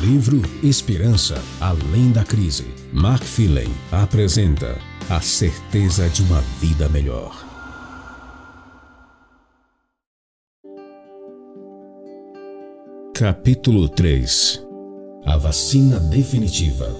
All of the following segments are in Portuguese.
Livro Esperança Além da Crise. Mark Philen apresenta A Certeza de uma Vida Melhor. Capítulo 3 A Vacina Definitiva.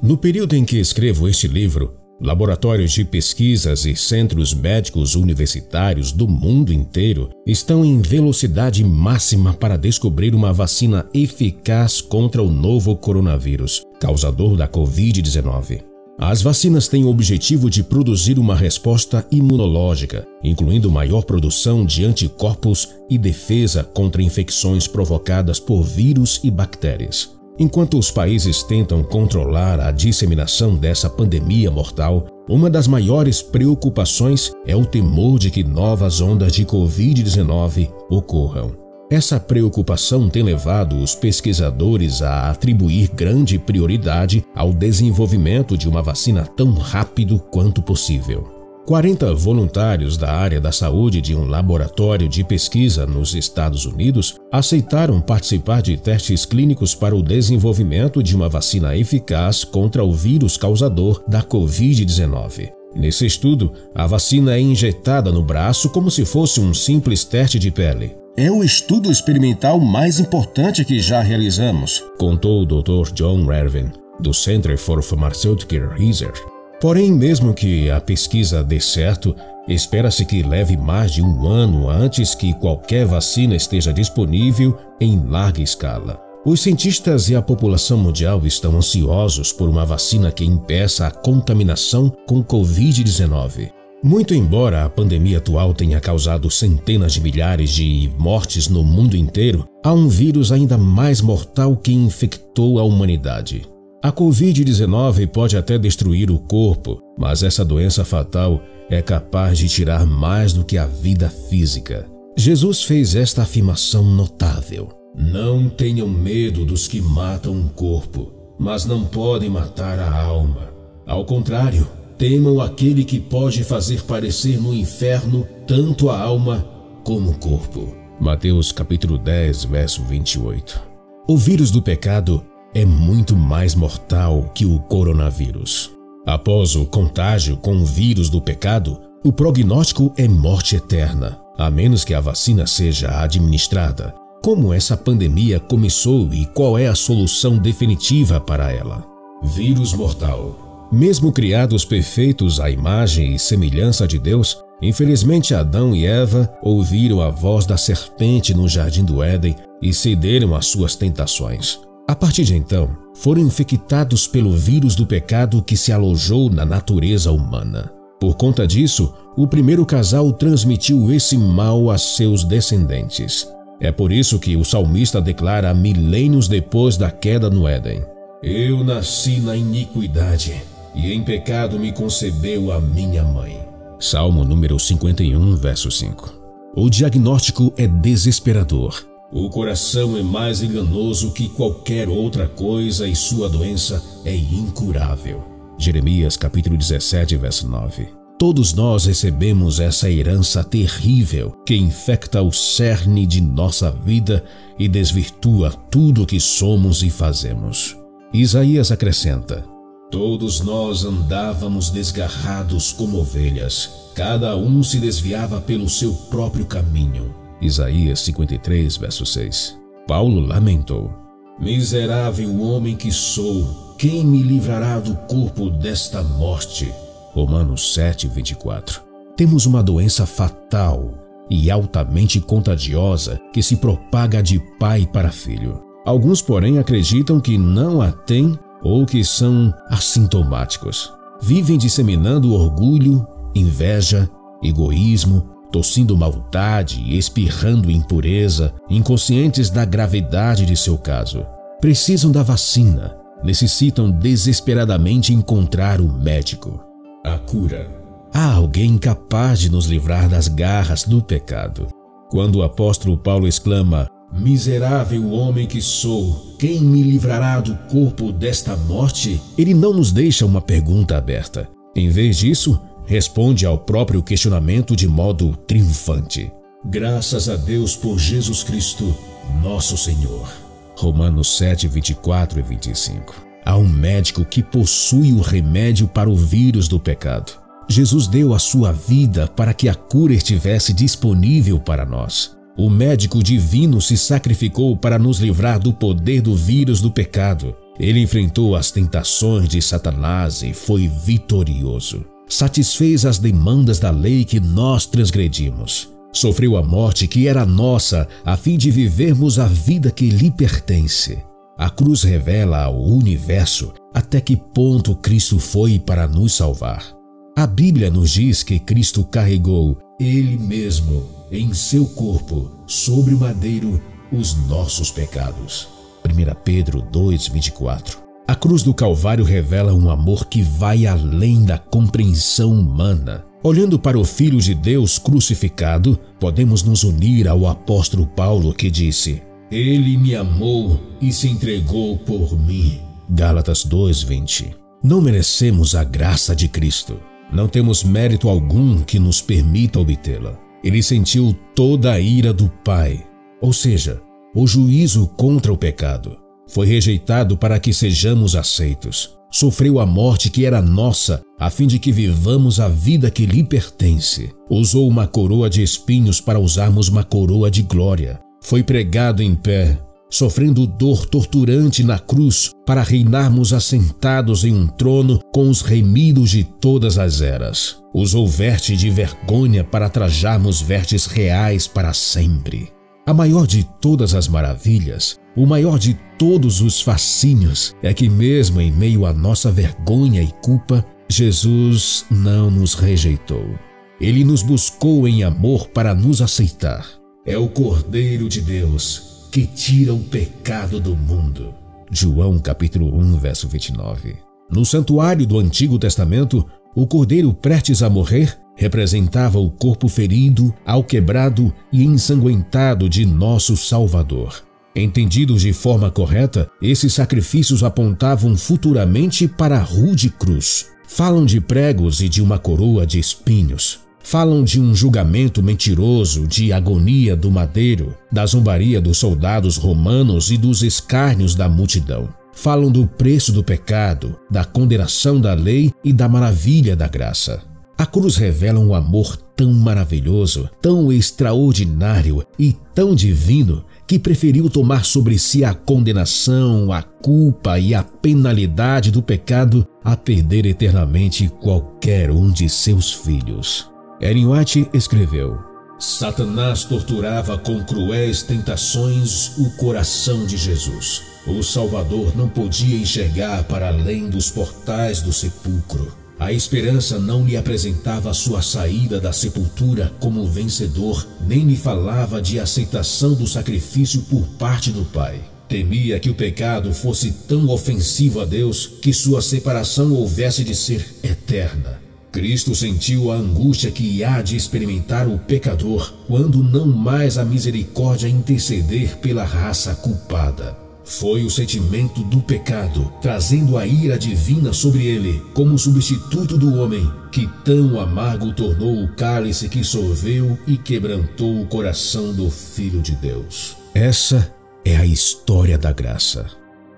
No período em que escrevo este livro, Laboratórios de pesquisas e centros médicos universitários do mundo inteiro estão em velocidade máxima para descobrir uma vacina eficaz contra o novo coronavírus, causador da Covid-19. As vacinas têm o objetivo de produzir uma resposta imunológica, incluindo maior produção de anticorpos e defesa contra infecções provocadas por vírus e bactérias. Enquanto os países tentam controlar a disseminação dessa pandemia mortal, uma das maiores preocupações é o temor de que novas ondas de Covid-19 ocorram. Essa preocupação tem levado os pesquisadores a atribuir grande prioridade ao desenvolvimento de uma vacina tão rápido quanto possível. 40 voluntários da área da saúde de um laboratório de pesquisa nos Estados Unidos aceitaram participar de testes clínicos para o desenvolvimento de uma vacina eficaz contra o vírus causador da Covid-19. Nesse estudo, a vacina é injetada no braço como se fosse um simples teste de pele. É o estudo experimental mais importante que já realizamos, contou o Dr. John Revin, do Center for Pharmaceutical Research. Porém, mesmo que a pesquisa dê certo, espera-se que leve mais de um ano antes que qualquer vacina esteja disponível em larga escala. Os cientistas e a população mundial estão ansiosos por uma vacina que impeça a contaminação com Covid-19. Muito embora a pandemia atual tenha causado centenas de milhares de mortes no mundo inteiro, há um vírus ainda mais mortal que infectou a humanidade. A Covid-19 pode até destruir o corpo, mas essa doença fatal é capaz de tirar mais do que a vida física. Jesus fez esta afirmação notável: Não tenham medo dos que matam o corpo, mas não podem matar a alma. Ao contrário, temam aquele que pode fazer parecer no inferno tanto a alma como o corpo. Mateus capítulo 10, verso 28. O vírus do pecado é muito mais mortal que o coronavírus. Após o contágio com o vírus do pecado, o prognóstico é morte eterna, a menos que a vacina seja administrada. Como essa pandemia começou e qual é a solução definitiva para ela? Vírus mortal. Mesmo criados perfeitos à imagem e semelhança de Deus, infelizmente Adão e Eva ouviram a voz da serpente no jardim do Éden e cederam às suas tentações. A partir de então, foram infectados pelo vírus do pecado que se alojou na natureza humana. Por conta disso, o primeiro casal transmitiu esse mal a seus descendentes. É por isso que o salmista declara milênios depois da queda no Éden: Eu nasci na iniquidade, e em pecado me concebeu a minha mãe. Salmo número 51, verso 5. O diagnóstico é desesperador o coração é mais enganoso que qualquer outra coisa e sua doença é incurável. Jeremias capítulo 17, verso 9. Todos nós recebemos essa herança terrível que infecta o cerne de nossa vida e desvirtua tudo o que somos e fazemos. Isaías acrescenta: Todos nós andávamos desgarrados como ovelhas, cada um se desviava pelo seu próprio caminho Isaías 53, verso 6. Paulo lamentou: Miserável homem que sou, quem me livrará do corpo desta morte? Romanos 7, 24. Temos uma doença fatal e altamente contagiosa que se propaga de pai para filho. Alguns, porém, acreditam que não a têm ou que são assintomáticos. Vivem disseminando orgulho, inveja, egoísmo, tossindo maldade e espirrando impureza, inconscientes da gravidade de seu caso. Precisam da vacina, necessitam desesperadamente encontrar o médico. A cura. Há alguém capaz de nos livrar das garras do pecado. Quando o apóstolo Paulo exclama: Miserável homem que sou, quem me livrará do corpo desta morte? Ele não nos deixa uma pergunta aberta. Em vez disso, responde ao próprio questionamento de modo triunfante. Graças a Deus por Jesus Cristo, nosso Senhor. Romanos 7, 24 e 25. Há um médico que possui o remédio para o vírus do pecado. Jesus deu a sua vida para que a cura estivesse disponível para nós. O médico divino se sacrificou para nos livrar do poder do vírus do pecado. Ele enfrentou as tentações de Satanás e foi vitorioso. Satisfez as demandas da lei que nós transgredimos. Sofreu a morte que era nossa, a fim de vivermos a vida que lhe pertence. A cruz revela ao universo até que ponto Cristo foi para nos salvar. A Bíblia nos diz que Cristo carregou Ele mesmo em seu corpo, sobre o madeiro, os nossos pecados. 1 Pedro 2:24. A cruz do Calvário revela um amor que vai além da compreensão humana. Olhando para o Filho de Deus crucificado, podemos nos unir ao apóstolo Paulo que disse: Ele me amou e se entregou por mim. Gálatas 2:20. Não merecemos a graça de Cristo. Não temos mérito algum que nos permita obtê-la. Ele sentiu toda a ira do Pai, ou seja, o juízo contra o pecado. Foi rejeitado para que sejamos aceitos. Sofreu a morte que era nossa, a fim de que vivamos a vida que lhe pertence. Usou uma coroa de espinhos para usarmos uma coroa de glória. Foi pregado em pé, sofrendo dor torturante na cruz, para reinarmos assentados em um trono com os remidos de todas as eras. Usou verte de vergonha para trajarmos vertes reais para sempre. A maior de todas as maravilhas, o maior de todos os fascínios, é que, mesmo em meio à nossa vergonha e culpa, Jesus não nos rejeitou. Ele nos buscou em amor para nos aceitar. É o Cordeiro de Deus que tira o pecado do mundo. João capítulo 1, verso 29. No santuário do Antigo Testamento, o cordeiro prestes a morrer representava o corpo ferido, alquebrado e ensanguentado de nosso Salvador. Entendidos de forma correta, esses sacrifícios apontavam futuramente para a rude cruz. Falam de pregos e de uma coroa de espinhos. Falam de um julgamento mentiroso, de agonia do madeiro, da zombaria dos soldados romanos e dos escárnios da multidão. Falam do preço do pecado, da condenação da lei e da maravilha da graça. A cruz revela um amor tão maravilhoso, tão extraordinário e tão divino que preferiu tomar sobre si a condenação, a culpa e a penalidade do pecado a perder eternamente qualquer um de seus filhos. Ellen White escreveu: Satanás torturava com cruéis tentações o coração de Jesus. O Salvador não podia enxergar para além dos portais do sepulcro. A esperança não lhe apresentava sua saída da sepultura como vencedor, nem lhe falava de aceitação do sacrifício por parte do Pai. Temia que o pecado fosse tão ofensivo a Deus que sua separação houvesse de ser eterna. Cristo sentiu a angústia que há de experimentar o pecador quando não mais a misericórdia interceder pela raça culpada. Foi o sentimento do pecado, trazendo a ira divina sobre ele, como substituto do homem, que tão amargo tornou o cálice que sorveu e quebrantou o coração do Filho de Deus. Essa é a história da graça.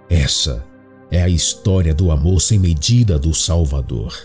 Essa é a história do amor sem medida do Salvador.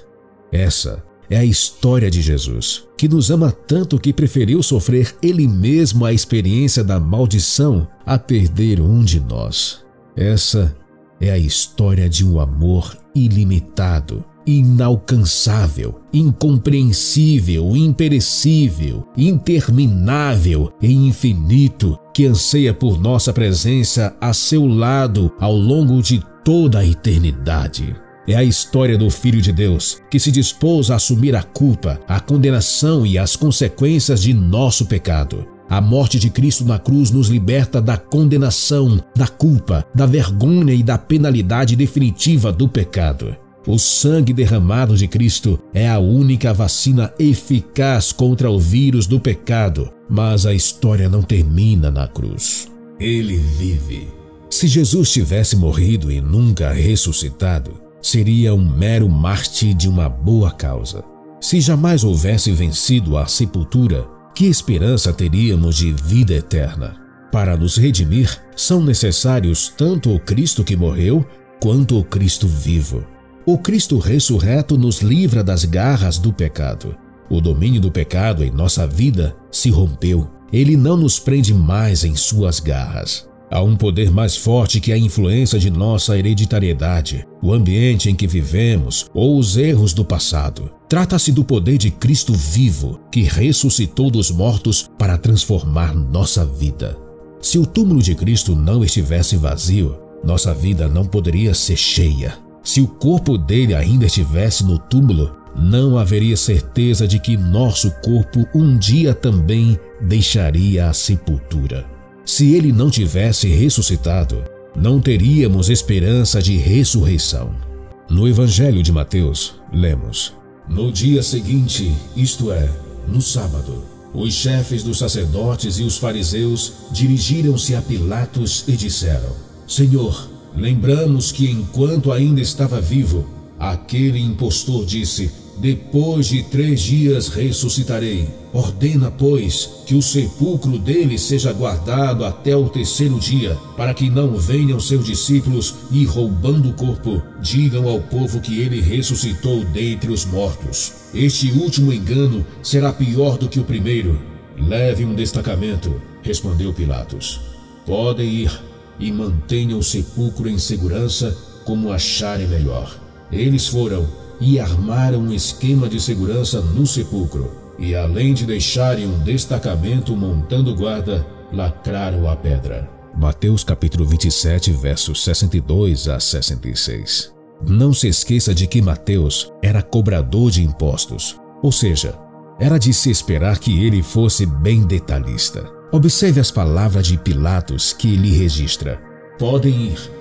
Essa é a história de Jesus, que nos ama tanto que preferiu sofrer ele mesmo a experiência da maldição a perder um de nós. Essa é a história de um amor ilimitado, inalcançável, incompreensível, imperecível, interminável e infinito, que anseia por nossa presença a seu lado ao longo de toda a eternidade. É a história do Filho de Deus que se dispôs a assumir a culpa, a condenação e as consequências de nosso pecado. A morte de Cristo na cruz nos liberta da condenação, da culpa, da vergonha e da penalidade definitiva do pecado. O sangue derramado de Cristo é a única vacina eficaz contra o vírus do pecado, mas a história não termina na cruz. Ele vive. Se Jesus tivesse morrido e nunca ressuscitado, seria um mero mártir de uma boa causa. Se jamais houvesse vencido a sepultura, que esperança teríamos de vida eterna? Para nos redimir, são necessários tanto o Cristo que morreu, quanto o Cristo vivo. O Cristo ressurreto nos livra das garras do pecado. O domínio do pecado em nossa vida se rompeu. Ele não nos prende mais em suas garras. Há um poder mais forte que a influência de nossa hereditariedade, o ambiente em que vivemos ou os erros do passado. Trata-se do poder de Cristo vivo, que ressuscitou dos mortos para transformar nossa vida. Se o túmulo de Cristo não estivesse vazio, nossa vida não poderia ser cheia. Se o corpo dele ainda estivesse no túmulo, não haveria certeza de que nosso corpo um dia também deixaria a sepultura. Se ele não tivesse ressuscitado, não teríamos esperança de ressurreição. No Evangelho de Mateus, lemos: No dia seguinte, isto é, no sábado, os chefes dos sacerdotes e os fariseus dirigiram-se a Pilatos e disseram: Senhor, lembramos que enquanto ainda estava vivo, aquele impostor disse: depois de três dias ressuscitarei. Ordena, pois, que o sepulcro dele seja guardado até o terceiro dia, para que não venham seus discípulos e, roubando o corpo, digam ao povo que ele ressuscitou dentre os mortos. Este último engano será pior do que o primeiro. Leve um destacamento, respondeu Pilatos. Podem ir e mantenham o sepulcro em segurança como acharem melhor. Eles foram e armaram um esquema de segurança no sepulcro. E além de deixarem um destacamento montando guarda, lacraram a pedra. Mateus capítulo 27, versos 62 a 66. Não se esqueça de que Mateus era cobrador de impostos, ou seja, era de se esperar que ele fosse bem detalhista. Observe as palavras de Pilatos que lhe registra: Podem ir,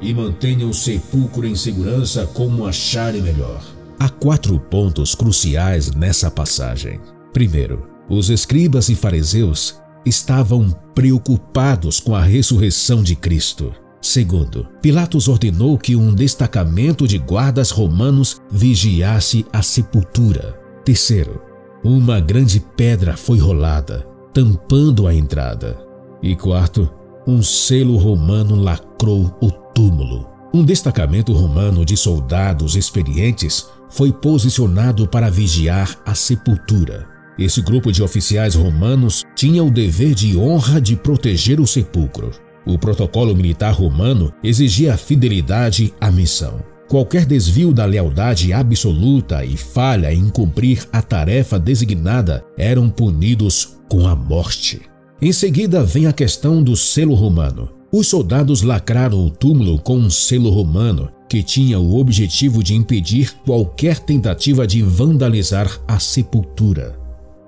e mantenham o sepulcro em segurança como acharem melhor. Há quatro pontos cruciais nessa passagem. Primeiro, os escribas e fariseus estavam preocupados com a ressurreição de Cristo. Segundo, Pilatos ordenou que um destacamento de guardas romanos vigiasse a sepultura. Terceiro, uma grande pedra foi rolada, tampando a entrada. E quarto, um selo romano lacrou o túmulo. Um destacamento romano de soldados experientes foi posicionado para vigiar a sepultura. Esse grupo de oficiais romanos tinha o dever de honra de proteger o sepulcro. O protocolo militar romano exigia fidelidade à missão. Qualquer desvio da lealdade absoluta e falha em cumprir a tarefa designada eram punidos com a morte. Em seguida vem a questão do selo romano. Os soldados lacraram o túmulo com um selo romano que tinha o objetivo de impedir qualquer tentativa de vandalizar a sepultura.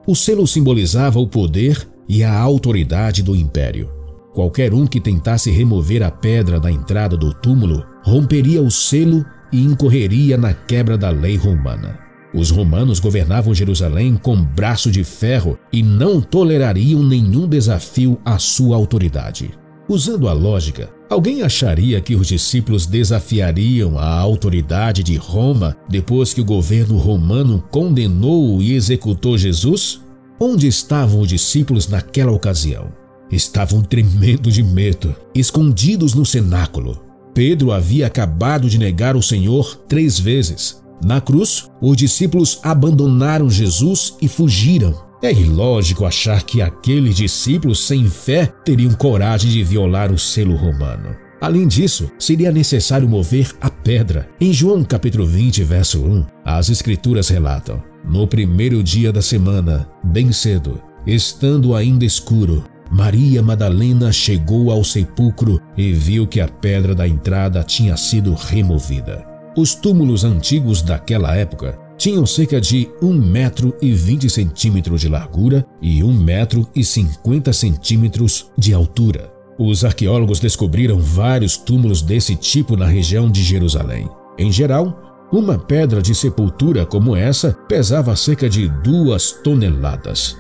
O selo simbolizava o poder e a autoridade do império. Qualquer um que tentasse remover a pedra da entrada do túmulo romperia o selo e incorreria na quebra da lei romana. Os romanos governavam Jerusalém com braço de ferro e não tolerariam nenhum desafio à sua autoridade. Usando a lógica, alguém acharia que os discípulos desafiariam a autoridade de Roma depois que o governo romano condenou e executou Jesus? Onde estavam os discípulos naquela ocasião? Estavam tremendo de medo, escondidos no cenáculo. Pedro havia acabado de negar o Senhor três vezes. Na cruz, os discípulos abandonaram Jesus e fugiram. É ilógico achar que aqueles discípulos sem fé teriam coragem de violar o selo romano. Além disso, seria necessário mover a pedra. Em João capítulo 20, verso 1, as escrituras relatam: No primeiro dia da semana, bem cedo, estando ainda escuro, Maria Madalena chegou ao sepulcro e viu que a pedra da entrada tinha sido removida. Os túmulos antigos daquela época tinham cerca de 1 metro e 20 centímetros de largura e 1 metro e 50 centímetros de altura. Os arqueólogos descobriram vários túmulos desse tipo na região de Jerusalém. Em geral, uma pedra de sepultura como essa pesava cerca de duas toneladas.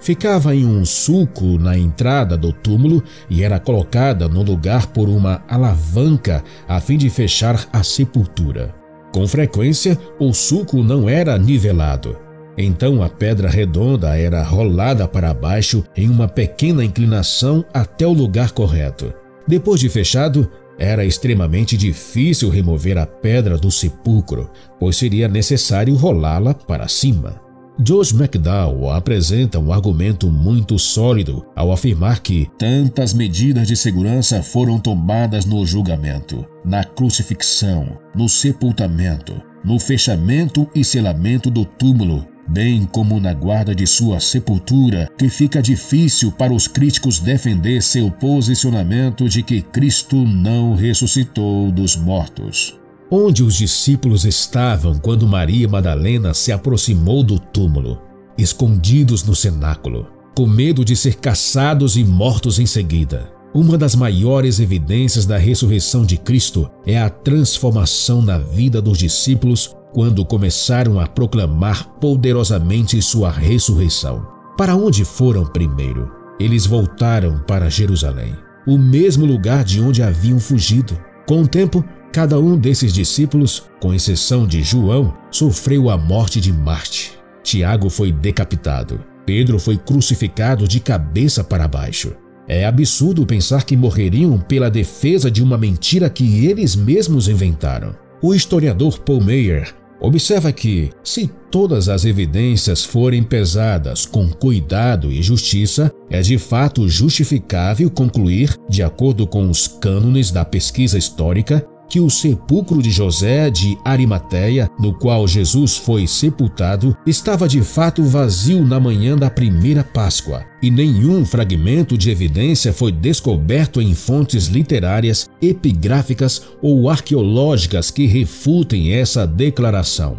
Ficava em um sulco na entrada do túmulo e era colocada no lugar por uma alavanca a fim de fechar a sepultura. Com frequência, o sulco não era nivelado. Então a pedra redonda era rolada para baixo em uma pequena inclinação até o lugar correto. Depois de fechado, era extremamente difícil remover a pedra do sepulcro, pois seria necessário rolá-la para cima. Josh McDowell apresenta um argumento muito sólido ao afirmar que tantas medidas de segurança foram tomadas no julgamento, na crucifixão, no sepultamento, no fechamento e selamento do túmulo, bem como na guarda de sua sepultura, que fica difícil para os críticos defender seu posicionamento de que Cristo não ressuscitou dos mortos. Onde os discípulos estavam quando Maria Madalena se aproximou do túmulo? Escondidos no cenáculo, com medo de ser caçados e mortos em seguida. Uma das maiores evidências da ressurreição de Cristo é a transformação na vida dos discípulos quando começaram a proclamar poderosamente sua ressurreição. Para onde foram primeiro? Eles voltaram para Jerusalém, o mesmo lugar de onde haviam fugido. Com o tempo, Cada um desses discípulos, com exceção de João, sofreu a morte de Marte. Tiago foi decapitado. Pedro foi crucificado de cabeça para baixo. É absurdo pensar que morreriam pela defesa de uma mentira que eles mesmos inventaram. O historiador Paul Meyer observa que, se todas as evidências forem pesadas com cuidado e justiça, é de fato justificável concluir, de acordo com os cânones da pesquisa histórica, que o sepulcro de José de Arimateia, no qual Jesus foi sepultado, estava de fato vazio na manhã da primeira Páscoa, e nenhum fragmento de evidência foi descoberto em fontes literárias, epigráficas ou arqueológicas que refutem essa declaração.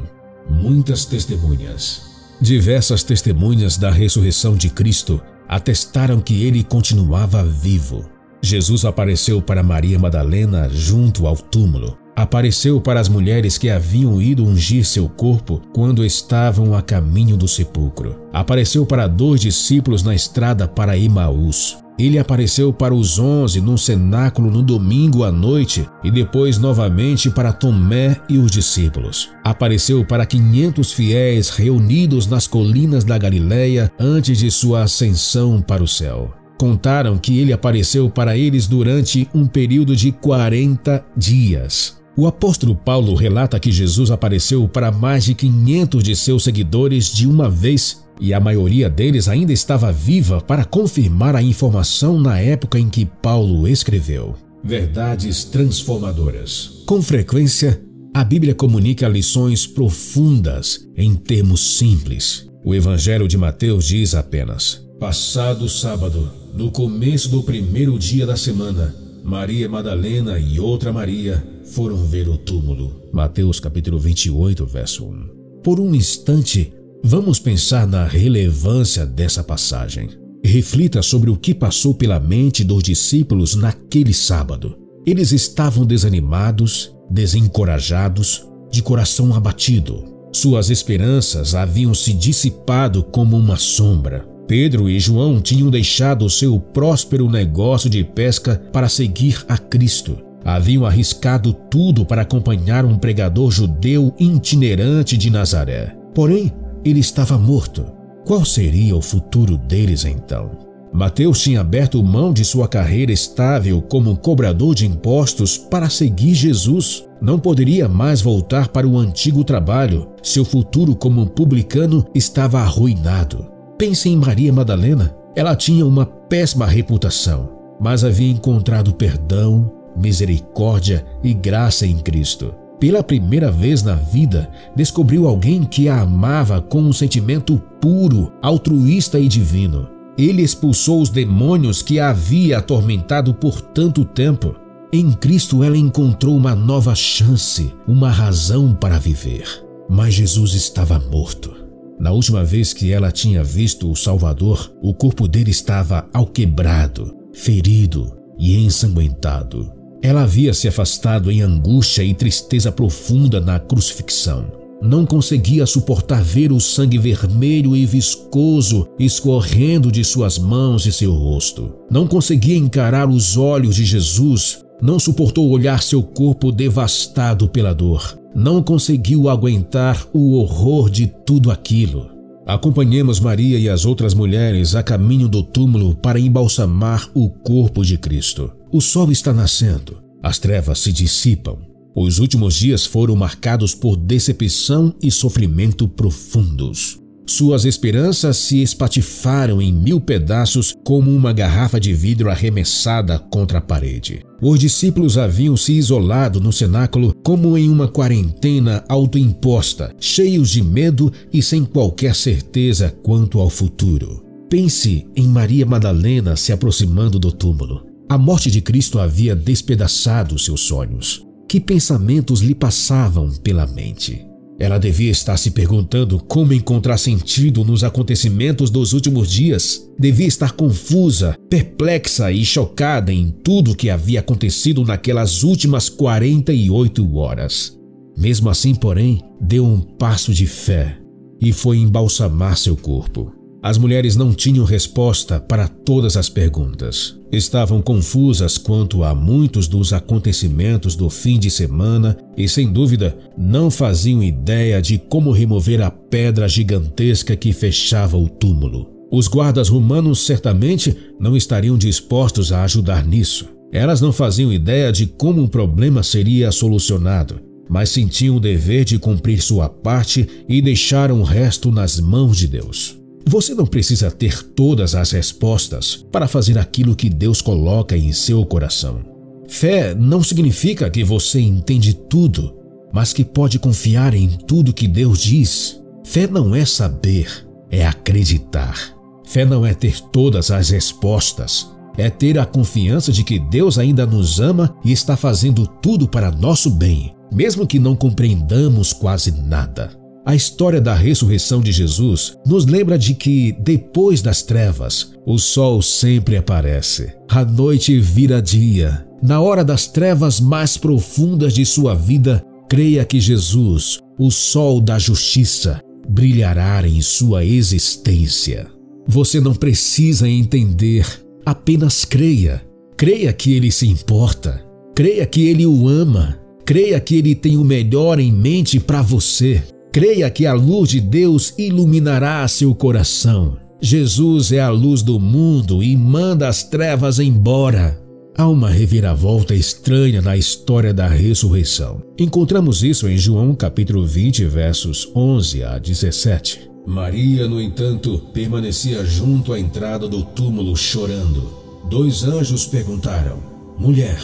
Muitas testemunhas. Diversas testemunhas da ressurreição de Cristo atestaram que ele continuava vivo. Jesus apareceu para Maria Madalena junto ao túmulo. Apareceu para as mulheres que haviam ido ungir seu corpo quando estavam a caminho do sepulcro. Apareceu para dois discípulos na estrada para Emaús. Ele apareceu para os onze num cenáculo no domingo à noite e depois novamente para Tomé e os discípulos. Apareceu para quinhentos fiéis reunidos nas colinas da Galileia antes de sua ascensão para o céu contaram que ele apareceu para eles durante um período de 40 dias. O apóstolo Paulo relata que Jesus apareceu para mais de 500 de seus seguidores de uma vez e a maioria deles ainda estava viva para confirmar a informação na época em que Paulo escreveu. Verdades transformadoras. Com frequência, a Bíblia comunica lições profundas em termos simples. O Evangelho de Mateus diz apenas: Passado sábado, no começo do primeiro dia da semana, Maria Madalena e outra Maria foram ver o túmulo. Mateus capítulo 28, verso 1. Por um instante, vamos pensar na relevância dessa passagem. Reflita sobre o que passou pela mente dos discípulos naquele sábado. Eles estavam desanimados, desencorajados, de coração abatido. Suas esperanças haviam se dissipado como uma sombra. Pedro e João tinham deixado seu próspero negócio de pesca para seguir a Cristo. Haviam arriscado tudo para acompanhar um pregador judeu itinerante de Nazaré. Porém, ele estava morto. Qual seria o futuro deles então? Mateus tinha aberto mão de sua carreira estável como cobrador de impostos para seguir Jesus. Não poderia mais voltar para o antigo trabalho. Seu futuro como publicano estava arruinado. Pense em Maria Madalena. Ela tinha uma péssima reputação, mas havia encontrado perdão, misericórdia e graça em Cristo. Pela primeira vez na vida, descobriu alguém que a amava com um sentimento puro, altruísta e divino. Ele expulsou os demônios que a havia atormentado por tanto tempo. Em Cristo ela encontrou uma nova chance, uma razão para viver. Mas Jesus estava morto. Na última vez que ela tinha visto o Salvador, o corpo dele estava alquebrado, ferido e ensanguentado. Ela havia se afastado em angústia e tristeza profunda na crucifixão. Não conseguia suportar ver o sangue vermelho e viscoso escorrendo de suas mãos e seu rosto. Não conseguia encarar os olhos de Jesus. Não suportou olhar seu corpo devastado pela dor não conseguiu aguentar o horror de tudo aquilo. Acompanhemos Maria e as outras mulheres a caminho do túmulo para embalsamar o corpo de Cristo. O sol está nascendo, as trevas se dissipam. Os últimos dias foram marcados por decepção e sofrimento profundos. Suas esperanças se espatifaram em mil pedaços como uma garrafa de vidro arremessada contra a parede. Os discípulos haviam se isolado no cenáculo como em uma quarentena autoimposta, cheios de medo e sem qualquer certeza quanto ao futuro. Pense em Maria Madalena se aproximando do túmulo. A morte de Cristo havia despedaçado seus sonhos. Que pensamentos lhe passavam pela mente? Ela devia estar se perguntando como encontrar sentido nos acontecimentos dos últimos dias. Devia estar confusa, perplexa e chocada em tudo o que havia acontecido naquelas últimas 48 horas. Mesmo assim, porém, deu um passo de fé e foi embalsamar seu corpo. As mulheres não tinham resposta para todas as perguntas. Estavam confusas quanto a muitos dos acontecimentos do fim de semana e, sem dúvida, não faziam ideia de como remover a pedra gigantesca que fechava o túmulo. Os guardas romanos certamente não estariam dispostos a ajudar nisso. Elas não faziam ideia de como o problema seria solucionado, mas sentiam o dever de cumprir sua parte e deixaram o resto nas mãos de Deus. Você não precisa ter todas as respostas para fazer aquilo que Deus coloca em seu coração. Fé não significa que você entende tudo, mas que pode confiar em tudo que Deus diz. Fé não é saber, é acreditar. Fé não é ter todas as respostas, é ter a confiança de que Deus ainda nos ama e está fazendo tudo para nosso bem, mesmo que não compreendamos quase nada. A história da ressurreição de Jesus nos lembra de que, depois das trevas, o sol sempre aparece. A noite vira dia. Na hora das trevas mais profundas de sua vida, creia que Jesus, o sol da justiça, brilhará em sua existência. Você não precisa entender, apenas creia. Creia que ele se importa. Creia que ele o ama. Creia que ele tem o melhor em mente para você. Creia que a luz de Deus iluminará seu coração. Jesus é a luz do mundo e manda as trevas embora. Há uma reviravolta estranha na história da ressurreição. Encontramos isso em João capítulo 20, versos 11 a 17. Maria, no entanto, permanecia junto à entrada do túmulo chorando. Dois anjos perguntaram: Mulher,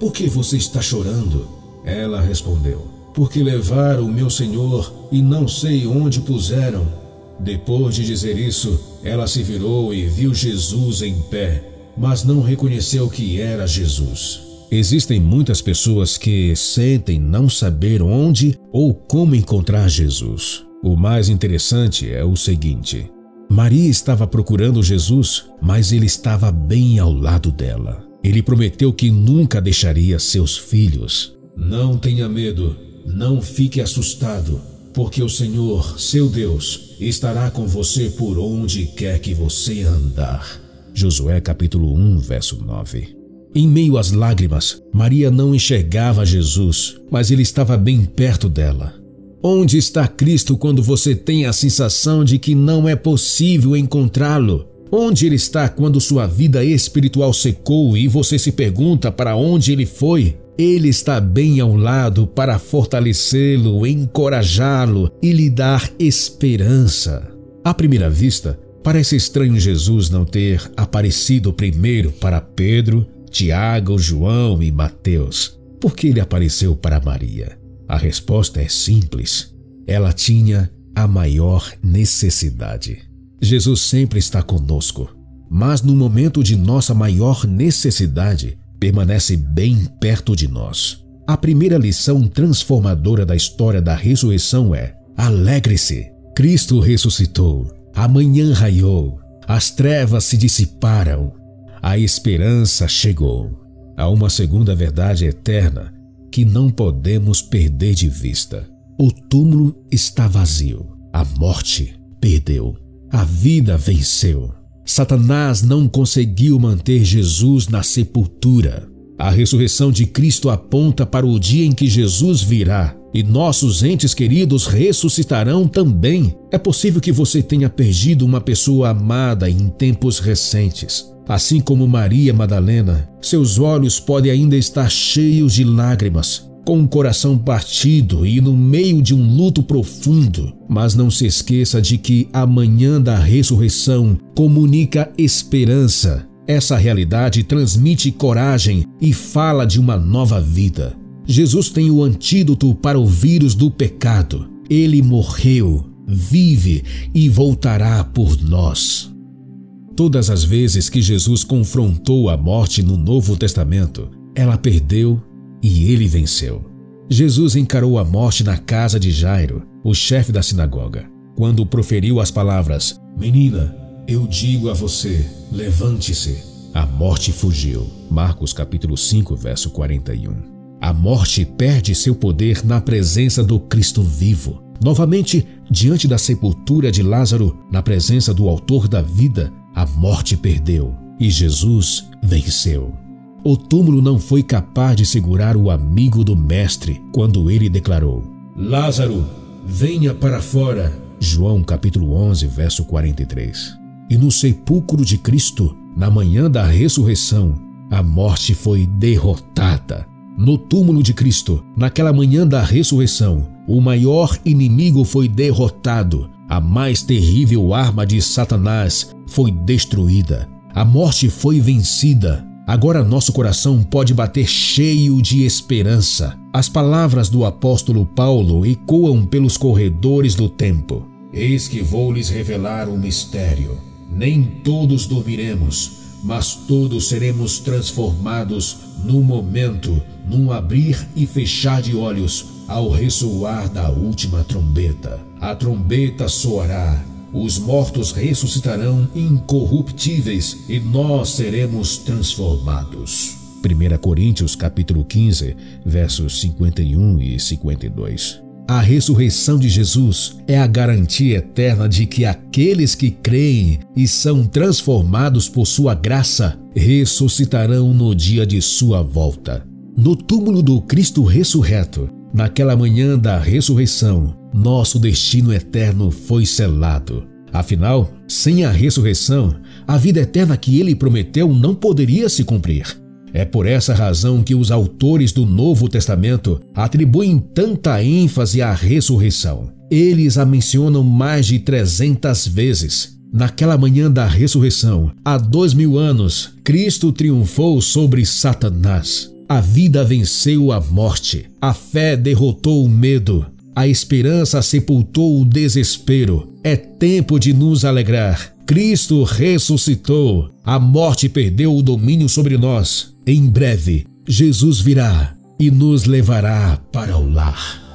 por que você está chorando? Ela respondeu: porque levaram o meu senhor e não sei onde puseram. Depois de dizer isso, ela se virou e viu Jesus em pé, mas não reconheceu que era Jesus. Existem muitas pessoas que sentem não saber onde ou como encontrar Jesus. O mais interessante é o seguinte: Maria estava procurando Jesus, mas ele estava bem ao lado dela. Ele prometeu que nunca deixaria seus filhos. Não tenha medo, não fique assustado, porque o Senhor, seu Deus, estará com você por onde quer que você andar. Josué capítulo 1, verso 9. Em meio às lágrimas, Maria não enxergava Jesus, mas ele estava bem perto dela. Onde está Cristo quando você tem a sensação de que não é possível encontrá-lo? Onde ele está quando sua vida espiritual secou e você se pergunta para onde ele foi? Ele está bem ao lado para fortalecê-lo, encorajá-lo e lhe dar esperança. À primeira vista, parece estranho Jesus não ter aparecido primeiro para Pedro, Tiago, João e Mateus. Por que ele apareceu para Maria? A resposta é simples. Ela tinha a maior necessidade. Jesus sempre está conosco, mas no momento de nossa maior necessidade, permanece bem perto de nós. A primeira lição transformadora da história da ressurreição é: alegre-se, Cristo ressuscitou, amanhã raiou, as trevas se dissiparam, a esperança chegou. Há uma segunda verdade eterna que não podemos perder de vista. O túmulo está vazio, a morte perdeu, a vida venceu. Satanás não conseguiu manter Jesus na sepultura. A ressurreição de Cristo aponta para o dia em que Jesus virá. e nossos entes queridos ressuscitarão também. É possível que você tenha perdido uma pessoa amada em tempos recentes. Assim como Maria Madalena, seus olhos podem ainda estar cheios de lágrimas, com o coração partido e no meio de um luto profundo. Mas não se esqueça de que a manhã da ressurreição comunica esperança. Essa realidade transmite coragem e fala de uma nova vida. Jesus tem o antídoto para o vírus do pecado. Ele morreu, vive e voltará por nós. Todas as vezes que Jesus confrontou a morte no Novo Testamento, ela perdeu e ele venceu. Jesus encarou a morte na casa de Jairo, o chefe da sinagoga, quando proferiu as palavras: Menina, eu digo a você, levante-se. A morte fugiu. Marcos capítulo 5, verso 41. A morte perde seu poder na presença do Cristo vivo. Novamente, diante da sepultura de Lázaro, na presença do Autor da vida, a morte perdeu e Jesus venceu. O túmulo não foi capaz de segurar o amigo do Mestre quando ele declarou: Lázaro, venha para fora. João capítulo 11, verso 43. E no sepulcro de Cristo, na manhã da ressurreição, a morte foi derrotada no túmulo de Cristo, naquela manhã da ressurreição, o maior inimigo foi derrotado, a mais terrível arma de Satanás foi destruída, a morte foi vencida. Agora nosso coração pode bater cheio de esperança. As palavras do apóstolo Paulo ecoam pelos corredores do tempo. Eis que vou lhes revelar um mistério. Nem todos dormiremos mas todos seremos transformados no momento, num abrir e fechar de olhos, ao ressoar da última trombeta. A trombeta soará, os mortos ressuscitarão incorruptíveis e nós seremos transformados. 1 Coríntios capítulo 15, versos 51 e 52. A ressurreição de Jesus é a garantia eterna de que aqueles que creem e são transformados por sua graça ressuscitarão no dia de sua volta. No túmulo do Cristo ressurreto, naquela manhã da ressurreição, nosso destino eterno foi selado. Afinal, sem a ressurreição, a vida eterna que ele prometeu não poderia se cumprir. É por essa razão que os autores do Novo Testamento atribuem tanta ênfase à ressurreição. Eles a mencionam mais de 300 vezes. Naquela manhã da ressurreição, há dois mil anos, Cristo triunfou sobre Satanás. A vida venceu a morte, a fé derrotou o medo, a esperança sepultou o desespero. É tempo de nos alegrar. Cristo ressuscitou. A morte perdeu o domínio sobre nós. Em breve, Jesus virá e nos levará para o lar.